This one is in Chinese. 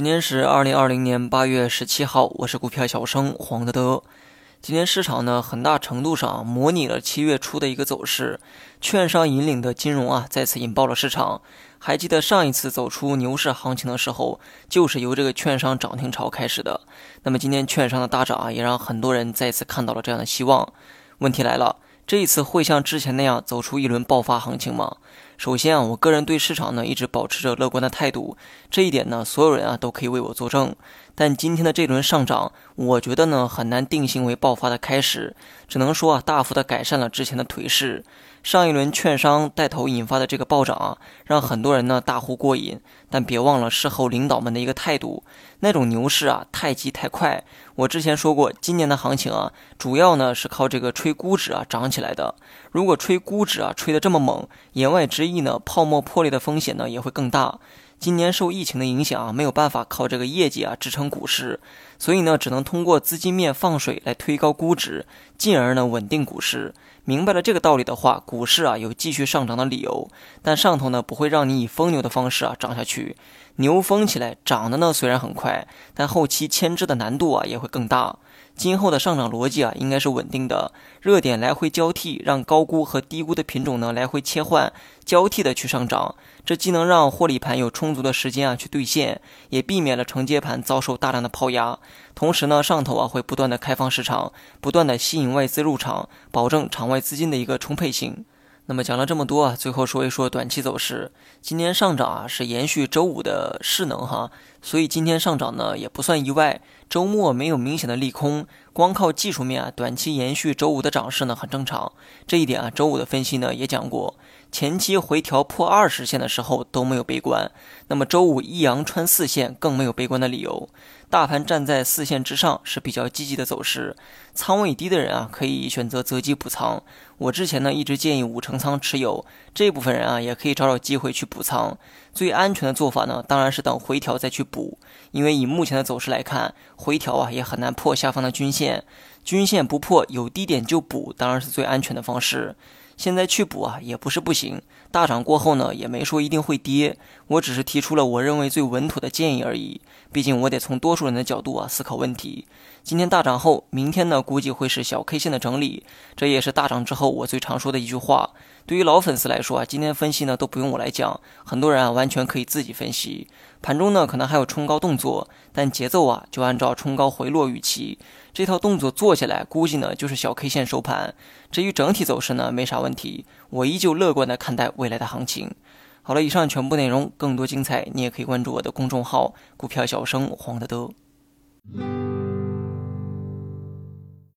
今天是二零二零年八月十七号，我是股票小生黄德德。今天市场呢，很大程度上模拟了七月初的一个走势，券商引领的金融啊，再次引爆了市场。还记得上一次走出牛市行情的时候，就是由这个券商涨停潮开始的。那么今天券商的大涨啊，也让很多人再次看到了这样的希望。问题来了，这一次会像之前那样走出一轮爆发行情吗？首先啊，我个人对市场呢一直保持着乐观的态度，这一点呢，所有人啊都可以为我作证。但今天的这轮上涨，我觉得呢很难定性为爆发的开始，只能说啊大幅的改善了之前的颓势。上一轮券商带头引发的这个暴涨啊，让很多人呢大呼过瘾。但别忘了事后领导们的一个态度，那种牛市啊太急太快。我之前说过，今年的行情啊，主要呢是靠这个吹估值啊涨起来的。如果吹估值啊吹得这么猛，言外之意呢，泡沫破裂的风险呢也会更大。今年受疫情的影响啊，没有办法靠这个业绩啊支撑股市，所以呢，只能通过资金面放水来推高估值，进而呢稳定股市。明白了这个道理的话，股市啊有继续上涨的理由。但上头呢不会让你以疯牛的方式啊涨下去，牛疯起来涨的呢虽然很快，但后期牵制的难度啊也会更大。今后的上涨逻辑啊，应该是稳定的，热点来回交替，让高估和低估的品种呢来回切换，交替的去上涨。这既能让获利盘有充足的时间啊去兑现，也避免了承接盘遭受大量的抛压。同时呢，上头啊会不断的开放市场，不断的吸引外资入场，保证场外资金的一个充沛性。那么讲了这么多啊，最后说一说短期走势。今天上涨啊是延续周五的势能哈，所以今天上涨呢也不算意外。周末没有明显的利空，光靠技术面啊，短期延续周五的涨势呢很正常。这一点啊，周五的分析呢也讲过，前期回调破二十线的时候都没有悲观，那么周五一阳穿四线更没有悲观的理由。大盘站在四线之上是比较积极的走势，仓位低的人啊可以选择择机补仓。我之前呢一直建议五成仓持有，这部分人啊也可以找找机会去补仓。最安全的做法呢当然是等回调再去补，因为以目前的走势来看，回调啊也很难破下方的均线，均线不破有低点就补，当然是最安全的方式。现在去补啊也不是不行，大涨过后呢也没说一定会跌，我只是提出了我认为最稳妥的建议而已。毕竟我得从多数人的角度啊思考问题。今天大涨后，明天呢估计会是小 K 线的整理，这也是大涨之后我最常说的一句话。对于老粉丝来说啊，今天分析呢都不用我来讲，很多人啊完全可以自己分析。盘中呢可能还有冲高动作，但节奏啊就按照冲高回落预期。这套动作做下来，估计呢就是小 K 线收盘。至于整体走势呢，没啥问题，我依旧乐观的看待未来的行情。好了，以上全部内容，更多精彩你也可以关注我的公众号“股票小生黄德德”。